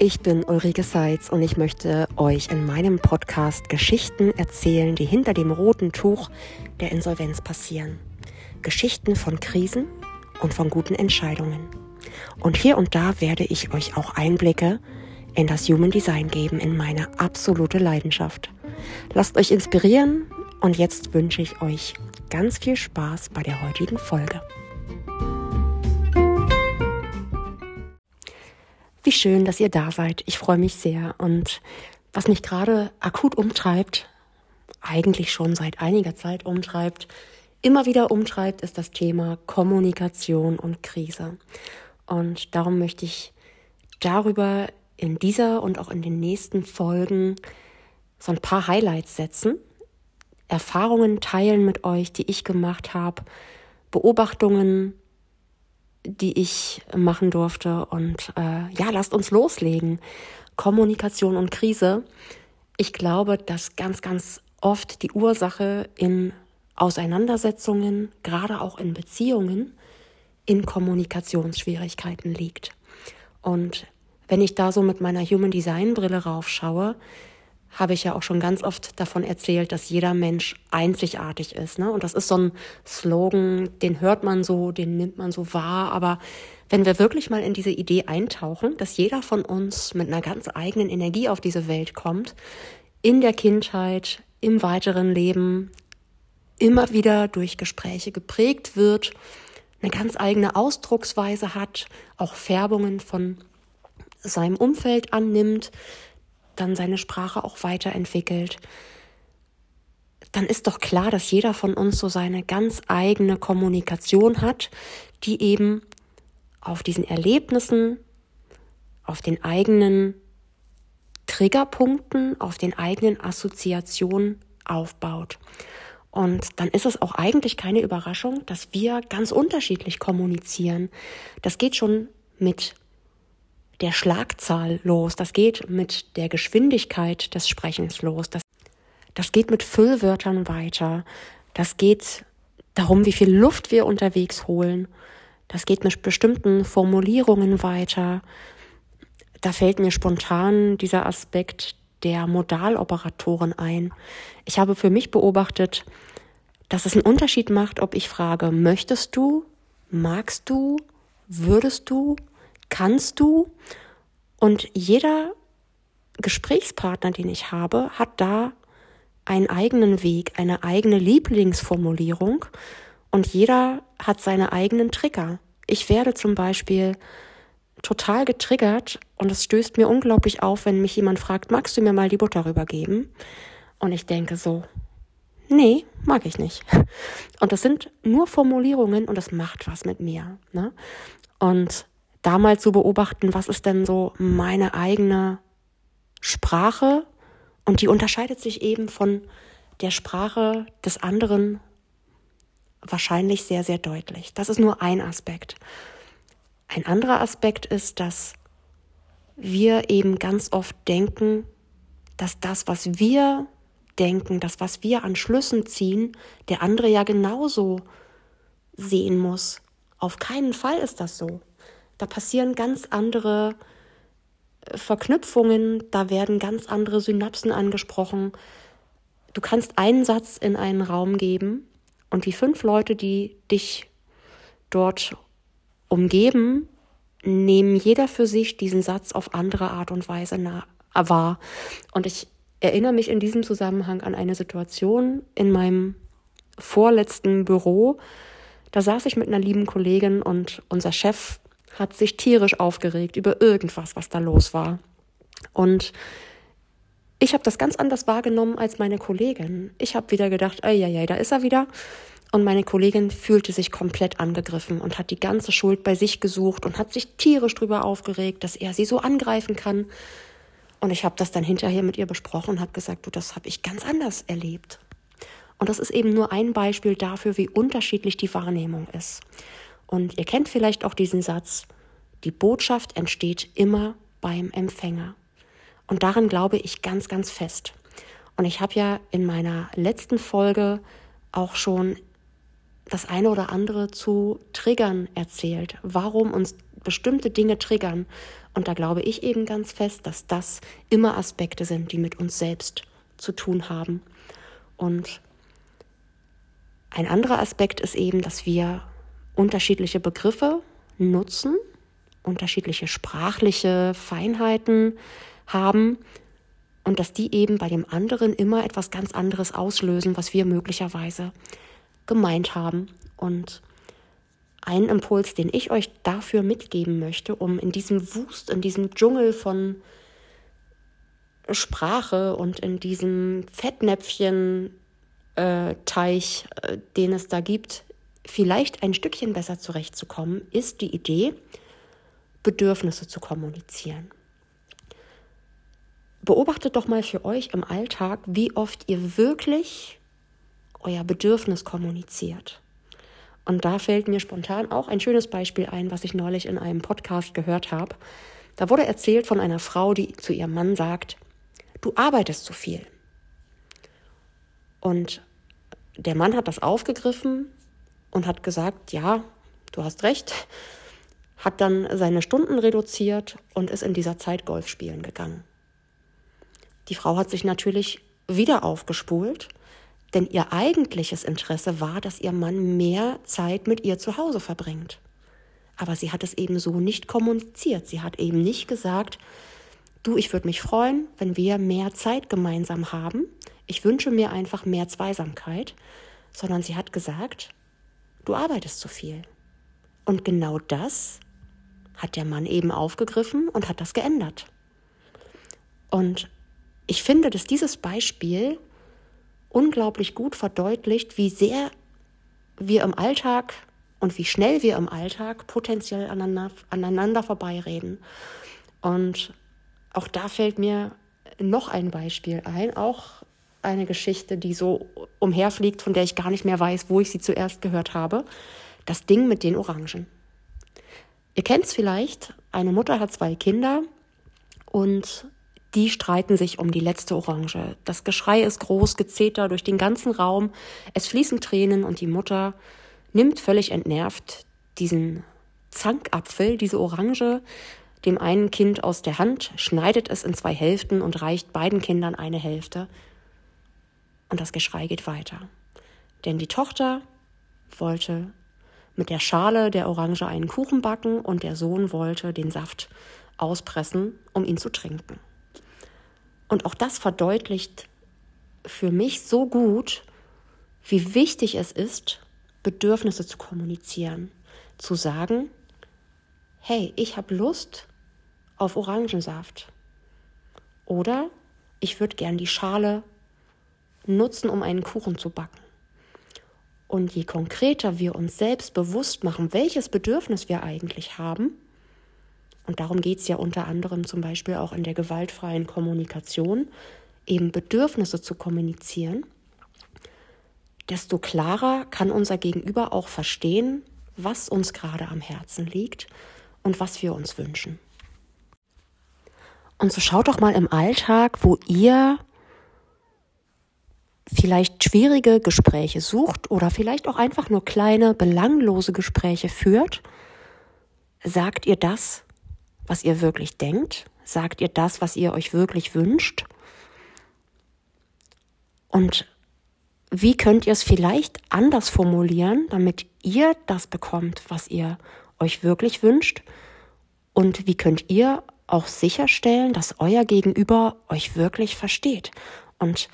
Ich bin Ulrike Seitz und ich möchte euch in meinem Podcast Geschichten erzählen, die hinter dem roten Tuch der Insolvenz passieren. Geschichten von Krisen und von guten Entscheidungen. Und hier und da werde ich euch auch Einblicke in das Human Design geben, in meine absolute Leidenschaft. Lasst euch inspirieren und jetzt wünsche ich euch ganz viel Spaß bei der heutigen Folge. Wie schön, dass ihr da seid. Ich freue mich sehr. Und was mich gerade akut umtreibt, eigentlich schon seit einiger Zeit umtreibt, immer wieder umtreibt, ist das Thema Kommunikation und Krise. Und darum möchte ich darüber in dieser und auch in den nächsten Folgen so ein paar Highlights setzen, Erfahrungen teilen mit euch, die ich gemacht habe, Beobachtungen, die ich machen durfte. Und äh, ja, lasst uns loslegen. Kommunikation und Krise. Ich glaube, dass ganz, ganz oft die Ursache in Auseinandersetzungen, gerade auch in Beziehungen, in Kommunikationsschwierigkeiten liegt. Und wenn ich da so mit meiner Human Design Brille raufschaue, habe ich ja auch schon ganz oft davon erzählt, dass jeder Mensch einzigartig ist. Ne? Und das ist so ein Slogan, den hört man so, den nimmt man so wahr. Aber wenn wir wirklich mal in diese Idee eintauchen, dass jeder von uns mit einer ganz eigenen Energie auf diese Welt kommt, in der Kindheit, im weiteren Leben, immer wieder durch Gespräche geprägt wird, eine ganz eigene Ausdrucksweise hat, auch Färbungen von seinem Umfeld annimmt, dann seine Sprache auch weiterentwickelt, dann ist doch klar, dass jeder von uns so seine ganz eigene Kommunikation hat, die eben auf diesen Erlebnissen, auf den eigenen Triggerpunkten, auf den eigenen Assoziationen aufbaut. Und dann ist es auch eigentlich keine Überraschung, dass wir ganz unterschiedlich kommunizieren. Das geht schon mit der Schlagzahl los, das geht mit der Geschwindigkeit des Sprechens los, das, das geht mit Füllwörtern weiter, das geht darum, wie viel Luft wir unterwegs holen, das geht mit bestimmten Formulierungen weiter. Da fällt mir spontan dieser Aspekt der Modaloperatoren ein. Ich habe für mich beobachtet, dass es einen Unterschied macht, ob ich frage, möchtest du, magst du, würdest du kannst du. Und jeder Gesprächspartner, den ich habe, hat da einen eigenen Weg, eine eigene Lieblingsformulierung und jeder hat seine eigenen Trigger. Ich werde zum Beispiel total getriggert und es stößt mir unglaublich auf, wenn mich jemand fragt, magst du mir mal die Butter rübergeben? Und ich denke so, nee, mag ich nicht. Und das sind nur Formulierungen und das macht was mit mir. Ne? Und da mal zu beobachten, was ist denn so meine eigene Sprache und die unterscheidet sich eben von der Sprache des anderen wahrscheinlich sehr, sehr deutlich. Das ist nur ein Aspekt. Ein anderer Aspekt ist, dass wir eben ganz oft denken, dass das, was wir denken, das, was wir an Schlüssen ziehen, der andere ja genauso sehen muss. Auf keinen Fall ist das so. Da passieren ganz andere äh, Verknüpfungen, da werden ganz andere Synapsen angesprochen. Du kannst einen Satz in einen Raum geben und die fünf Leute, die dich dort umgeben, nehmen jeder für sich diesen Satz auf andere Art und Weise wahr. Und ich erinnere mich in diesem Zusammenhang an eine Situation in meinem vorletzten Büro. Da saß ich mit einer lieben Kollegin und unser Chef hat sich tierisch aufgeregt über irgendwas, was da los war. Und ich habe das ganz anders wahrgenommen als meine Kollegin. Ich habe wieder gedacht, ja, ja, da ist er wieder. Und meine Kollegin fühlte sich komplett angegriffen und hat die ganze Schuld bei sich gesucht und hat sich tierisch darüber aufgeregt, dass er sie so angreifen kann. Und ich habe das dann hinterher mit ihr besprochen und habe gesagt, du, das habe ich ganz anders erlebt. Und das ist eben nur ein Beispiel dafür, wie unterschiedlich die Wahrnehmung ist. Und ihr kennt vielleicht auch diesen Satz, die Botschaft entsteht immer beim Empfänger. Und daran glaube ich ganz, ganz fest. Und ich habe ja in meiner letzten Folge auch schon das eine oder andere zu Triggern erzählt, warum uns bestimmte Dinge triggern. Und da glaube ich eben ganz fest, dass das immer Aspekte sind, die mit uns selbst zu tun haben. Und ein anderer Aspekt ist eben, dass wir unterschiedliche Begriffe nutzen, unterschiedliche sprachliche Feinheiten haben und dass die eben bei dem anderen immer etwas ganz anderes auslösen, was wir möglicherweise gemeint haben. Und ein Impuls, den ich euch dafür mitgeben möchte, um in diesem Wust, in diesem Dschungel von Sprache und in diesem Fettnäpfchen äh, äh, den es da gibt, vielleicht ein Stückchen besser zurechtzukommen, ist die Idee, Bedürfnisse zu kommunizieren. Beobachtet doch mal für euch im Alltag, wie oft ihr wirklich euer Bedürfnis kommuniziert. Und da fällt mir spontan auch ein schönes Beispiel ein, was ich neulich in einem Podcast gehört habe. Da wurde erzählt von einer Frau, die zu ihrem Mann sagt, du arbeitest zu viel. Und der Mann hat das aufgegriffen und hat gesagt, ja, du hast recht, hat dann seine Stunden reduziert und ist in dieser Zeit Golf spielen gegangen. Die Frau hat sich natürlich wieder aufgespult, denn ihr eigentliches Interesse war, dass ihr Mann mehr Zeit mit ihr zu Hause verbringt. Aber sie hat es eben so nicht kommuniziert. Sie hat eben nicht gesagt, du, ich würde mich freuen, wenn wir mehr Zeit gemeinsam haben. Ich wünsche mir einfach mehr Zweisamkeit, sondern sie hat gesagt, du arbeitest zu viel. Und genau das hat der Mann eben aufgegriffen und hat das geändert. Und ich finde, dass dieses Beispiel unglaublich gut verdeutlicht, wie sehr wir im Alltag und wie schnell wir im Alltag potenziell aneinander, aneinander vorbeireden. Und auch da fällt mir noch ein Beispiel ein, auch eine Geschichte, die so umherfliegt, von der ich gar nicht mehr weiß, wo ich sie zuerst gehört habe. Das Ding mit den Orangen. Ihr kennt es vielleicht, eine Mutter hat zwei Kinder und die streiten sich um die letzte Orange. Das Geschrei ist groß, Gezeter durch den ganzen Raum. Es fließen Tränen und die Mutter nimmt völlig entnervt diesen Zankapfel, diese Orange, dem einen Kind aus der Hand, schneidet es in zwei Hälften und reicht beiden Kindern eine Hälfte. Und das Geschrei geht weiter. Denn die Tochter wollte mit der Schale der Orange einen Kuchen backen und der Sohn wollte den Saft auspressen, um ihn zu trinken. Und auch das verdeutlicht für mich so gut, wie wichtig es ist, Bedürfnisse zu kommunizieren, zu sagen, hey, ich habe Lust auf Orangensaft. Oder ich würde gern die Schale nutzen, um einen Kuchen zu backen. Und je konkreter wir uns selbst bewusst machen, welches Bedürfnis wir eigentlich haben, und darum geht es ja unter anderem zum Beispiel auch in der gewaltfreien Kommunikation, eben Bedürfnisse zu kommunizieren, desto klarer kann unser Gegenüber auch verstehen, was uns gerade am Herzen liegt und was wir uns wünschen. Und so schaut doch mal im Alltag, wo ihr vielleicht schwierige Gespräche sucht oder vielleicht auch einfach nur kleine, belanglose Gespräche führt. Sagt ihr das, was ihr wirklich denkt? Sagt ihr das, was ihr euch wirklich wünscht? Und wie könnt ihr es vielleicht anders formulieren, damit ihr das bekommt, was ihr euch wirklich wünscht? Und wie könnt ihr auch sicherstellen, dass euer Gegenüber euch wirklich versteht? Und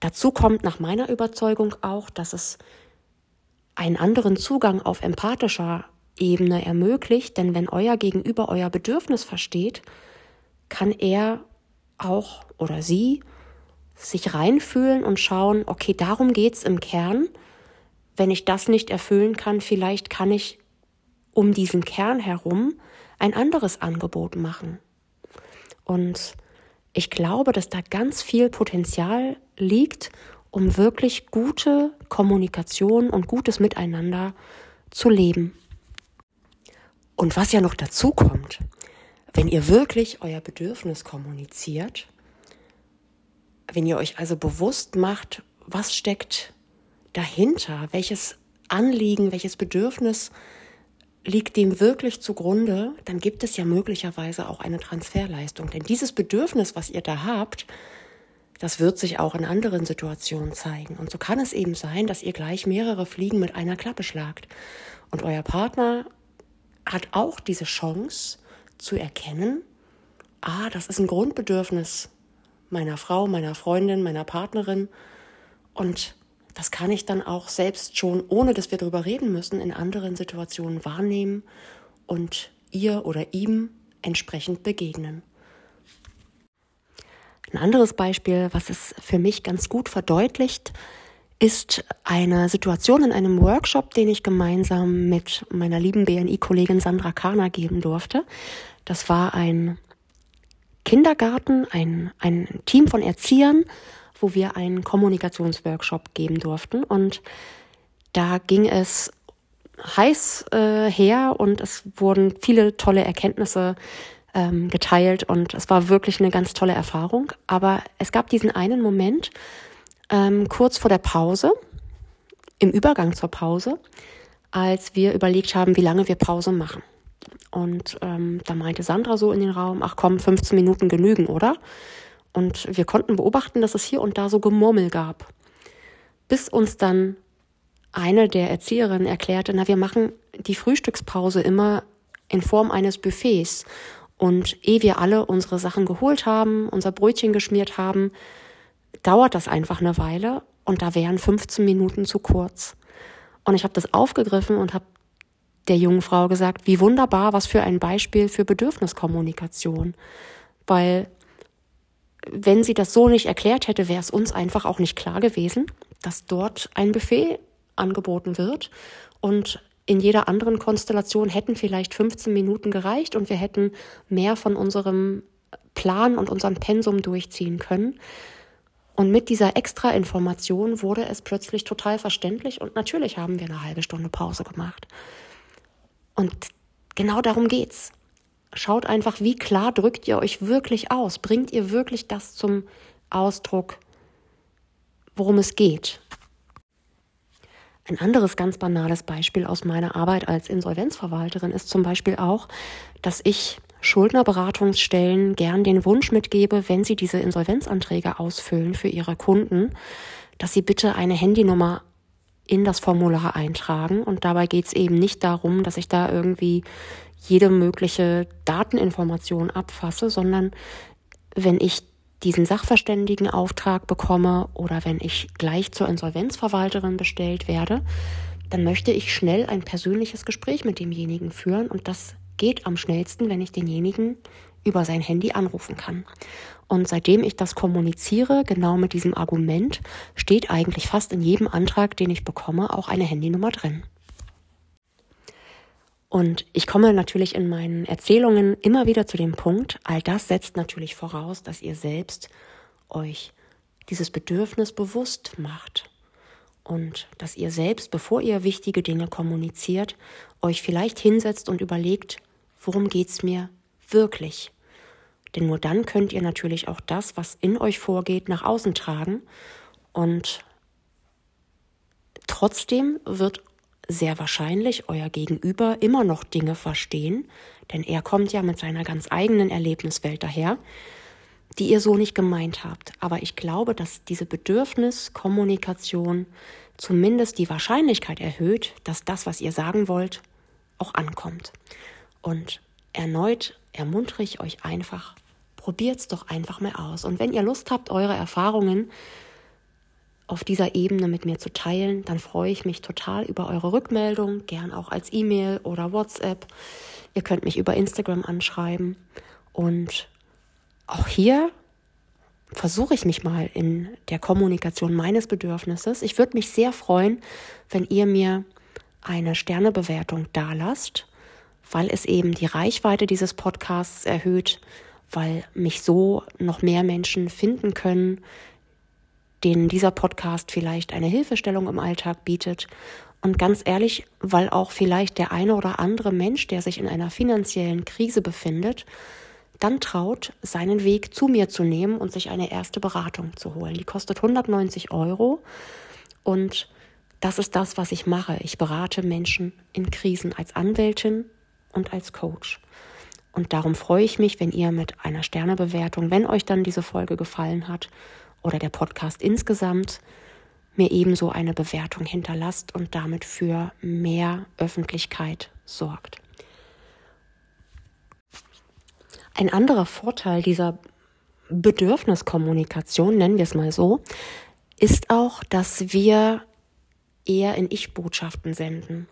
dazu kommt nach meiner Überzeugung auch, dass es einen anderen Zugang auf empathischer Ebene ermöglicht, denn wenn euer Gegenüber euer Bedürfnis versteht, kann er auch oder sie sich reinfühlen und schauen, okay, darum geht's im Kern. Wenn ich das nicht erfüllen kann, vielleicht kann ich um diesen Kern herum ein anderes Angebot machen. Und ich glaube, dass da ganz viel Potenzial liegt, um wirklich gute Kommunikation und gutes Miteinander zu leben. Und was ja noch dazu kommt, wenn ihr wirklich euer Bedürfnis kommuniziert, wenn ihr euch also bewusst macht, was steckt dahinter, welches Anliegen, welches Bedürfnis liegt dem wirklich zugrunde, dann gibt es ja möglicherweise auch eine Transferleistung. Denn dieses Bedürfnis, was ihr da habt, das wird sich auch in anderen Situationen zeigen. Und so kann es eben sein, dass ihr gleich mehrere Fliegen mit einer Klappe schlagt. Und euer Partner hat auch diese Chance zu erkennen, ah, das ist ein Grundbedürfnis meiner Frau, meiner Freundin, meiner Partnerin. Und das kann ich dann auch selbst schon, ohne dass wir darüber reden müssen, in anderen Situationen wahrnehmen und ihr oder ihm entsprechend begegnen. Ein anderes Beispiel, was es für mich ganz gut verdeutlicht, ist eine Situation in einem Workshop, den ich gemeinsam mit meiner lieben BNI-Kollegin Sandra Kahner geben durfte. Das war ein Kindergarten, ein, ein Team von Erziehern, wo wir einen Kommunikationsworkshop geben durften. Und da ging es heiß äh, her und es wurden viele tolle Erkenntnisse ähm, geteilt und es war wirklich eine ganz tolle Erfahrung. Aber es gab diesen einen Moment ähm, kurz vor der Pause, im Übergang zur Pause, als wir überlegt haben, wie lange wir Pause machen. Und ähm, da meinte Sandra so in den Raum, ach komm, 15 Minuten genügen, oder? Und wir konnten beobachten, dass es hier und da so Gemurmel gab. Bis uns dann eine der Erzieherinnen erklärte, na, wir machen die Frühstückspause immer in Form eines Buffets. Und ehe wir alle unsere Sachen geholt haben, unser Brötchen geschmiert haben, dauert das einfach eine Weile und da wären 15 Minuten zu kurz. Und ich habe das aufgegriffen und habe der jungen Frau gesagt, wie wunderbar, was für ein Beispiel für Bedürfniskommunikation. Weil wenn sie das so nicht erklärt hätte, wäre es uns einfach auch nicht klar gewesen, dass dort ein Buffet angeboten wird und in jeder anderen Konstellation hätten vielleicht 15 Minuten gereicht und wir hätten mehr von unserem Plan und unserem Pensum durchziehen können. Und mit dieser extra Information wurde es plötzlich total verständlich und natürlich haben wir eine halbe Stunde Pause gemacht. Und genau darum geht's. Schaut einfach, wie klar drückt ihr euch wirklich aus? Bringt ihr wirklich das zum Ausdruck, worum es geht? Ein anderes ganz banales Beispiel aus meiner Arbeit als Insolvenzverwalterin ist zum Beispiel auch, dass ich Schuldnerberatungsstellen gern den Wunsch mitgebe, wenn sie diese Insolvenzanträge ausfüllen für ihre Kunden, dass sie bitte eine Handynummer in das Formular eintragen. Und dabei geht es eben nicht darum, dass ich da irgendwie jede mögliche Dateninformation abfasse, sondern wenn ich diesen Sachverständigenauftrag bekomme oder wenn ich gleich zur Insolvenzverwalterin bestellt werde, dann möchte ich schnell ein persönliches Gespräch mit demjenigen führen und das geht am schnellsten, wenn ich denjenigen über sein Handy anrufen kann. Und seitdem ich das kommuniziere, genau mit diesem Argument, steht eigentlich fast in jedem Antrag, den ich bekomme, auch eine Handynummer drin. Und ich komme natürlich in meinen Erzählungen immer wieder zu dem Punkt, all das setzt natürlich voraus, dass ihr selbst euch dieses Bedürfnis bewusst macht und dass ihr selbst, bevor ihr wichtige Dinge kommuniziert, euch vielleicht hinsetzt und überlegt, worum geht's mir wirklich? Denn nur dann könnt ihr natürlich auch das, was in euch vorgeht, nach außen tragen und trotzdem wird sehr wahrscheinlich euer Gegenüber immer noch Dinge verstehen, denn er kommt ja mit seiner ganz eigenen Erlebniswelt daher, die ihr so nicht gemeint habt. Aber ich glaube, dass diese Bedürfniskommunikation zumindest die Wahrscheinlichkeit erhöht, dass das, was ihr sagen wollt, auch ankommt. Und erneut ermuntere ich euch einfach, probiert's doch einfach mal aus. Und wenn ihr Lust habt, eure Erfahrungen auf dieser Ebene mit mir zu teilen, dann freue ich mich total über eure Rückmeldung, gern auch als E-Mail oder WhatsApp. Ihr könnt mich über Instagram anschreiben. Und auch hier versuche ich mich mal in der Kommunikation meines Bedürfnisses. Ich würde mich sehr freuen, wenn ihr mir eine Sternebewertung dalasst, weil es eben die Reichweite dieses Podcasts erhöht, weil mich so noch mehr Menschen finden können, denen dieser Podcast vielleicht eine Hilfestellung im Alltag bietet. Und ganz ehrlich, weil auch vielleicht der eine oder andere Mensch, der sich in einer finanziellen Krise befindet, dann traut, seinen Weg zu mir zu nehmen und sich eine erste Beratung zu holen. Die kostet 190 Euro und das ist das, was ich mache. Ich berate Menschen in Krisen als Anwältin und als Coach. Und darum freue ich mich, wenn ihr mit einer Sternebewertung, wenn euch dann diese Folge gefallen hat oder der Podcast insgesamt, mir ebenso eine Bewertung hinterlasst und damit für mehr Öffentlichkeit sorgt. Ein anderer Vorteil dieser Bedürfniskommunikation, nennen wir es mal so, ist auch, dass wir eher in Ich-Botschaften senden.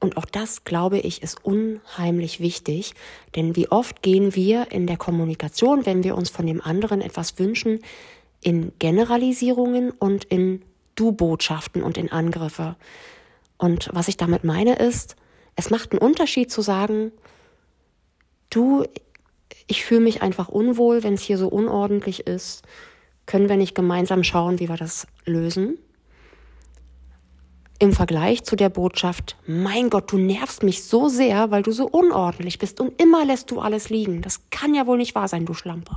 Und auch das, glaube ich, ist unheimlich wichtig, denn wie oft gehen wir in der Kommunikation, wenn wir uns von dem anderen etwas wünschen, in Generalisierungen und in Du-Botschaften und in Angriffe. Und was ich damit meine ist, es macht einen Unterschied zu sagen, du, ich fühle mich einfach unwohl, wenn es hier so unordentlich ist. Können wir nicht gemeinsam schauen, wie wir das lösen? Im Vergleich zu der Botschaft, mein Gott, du nervst mich so sehr, weil du so unordentlich bist und immer lässt du alles liegen. Das kann ja wohl nicht wahr sein, du Schlampe.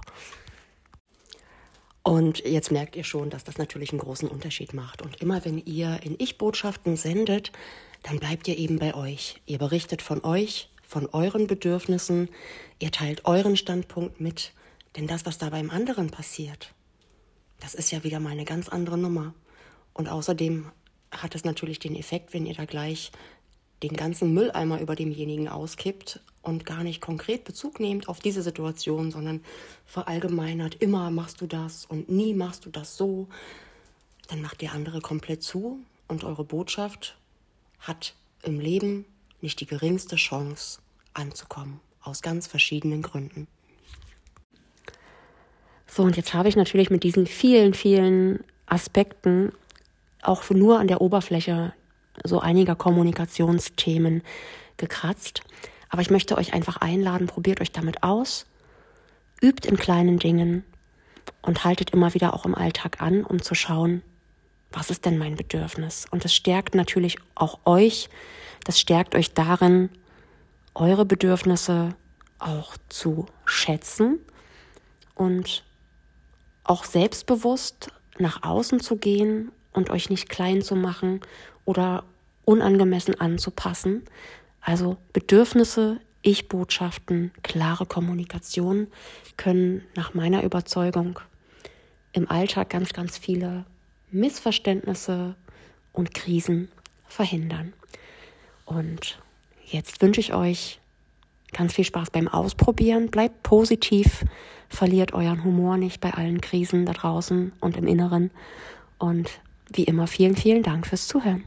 Und jetzt merkt ihr schon, dass das natürlich einen großen Unterschied macht. Und immer wenn ihr in Ich-Botschaften sendet, dann bleibt ihr eben bei euch. Ihr berichtet von euch, von euren Bedürfnissen, ihr teilt euren Standpunkt mit. Denn das, was da beim anderen passiert, das ist ja wieder mal eine ganz andere Nummer. Und außerdem hat es natürlich den Effekt, wenn ihr da gleich den ganzen Mülleimer über demjenigen auskippt und gar nicht konkret Bezug nehmt auf diese Situation, sondern verallgemeinert, immer machst du das und nie machst du das so, dann macht der andere komplett zu und eure Botschaft hat im Leben nicht die geringste Chance anzukommen, aus ganz verschiedenen Gründen. So, und jetzt habe ich natürlich mit diesen vielen, vielen Aspekten auch nur an der Oberfläche so einiger Kommunikationsthemen gekratzt. Aber ich möchte euch einfach einladen, probiert euch damit aus, übt in kleinen Dingen und haltet immer wieder auch im Alltag an, um zu schauen, was ist denn mein Bedürfnis? Und das stärkt natürlich auch euch, das stärkt euch darin, eure Bedürfnisse auch zu schätzen und auch selbstbewusst nach außen zu gehen und euch nicht klein zu machen oder unangemessen anzupassen. Also Bedürfnisse, Ich-Botschaften, klare Kommunikation können nach meiner Überzeugung im Alltag ganz, ganz viele Missverständnisse und Krisen verhindern. Und jetzt wünsche ich euch ganz viel Spaß beim Ausprobieren. Bleibt positiv, verliert euren Humor nicht bei allen Krisen da draußen und im Inneren. Und wie immer vielen, vielen Dank fürs Zuhören.